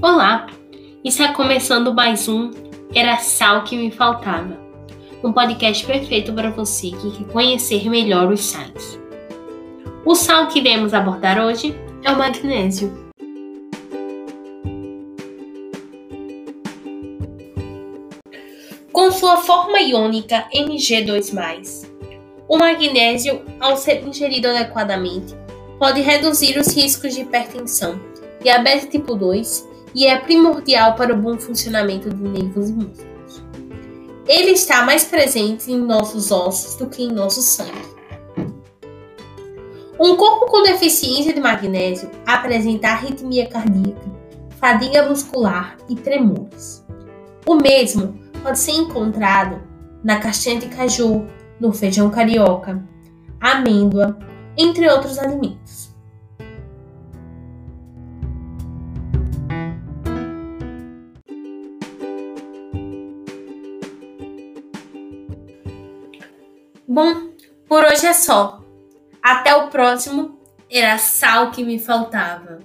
Olá! Está começando mais um Era Sal que Me Faltava, um podcast perfeito para você que quer conhecer melhor os sais. O sal que iremos abordar hoje é o magnésio. Com sua forma iônica Mg2+, o magnésio, ao ser ingerido adequadamente, pode reduzir os riscos de hipertensão, diabetes tipo 2 e é primordial para o bom funcionamento de nervos e músculos. Ele está mais presente em nossos ossos do que em nosso sangue. Um corpo com deficiência de magnésio apresenta arritmia cardíaca, fadiga muscular e tremores. O mesmo pode ser encontrado na castanha de caju, no feijão carioca, amêndoa, entre outros alimentos. Bom, por hoje é só. Até o próximo. Era sal que me faltava.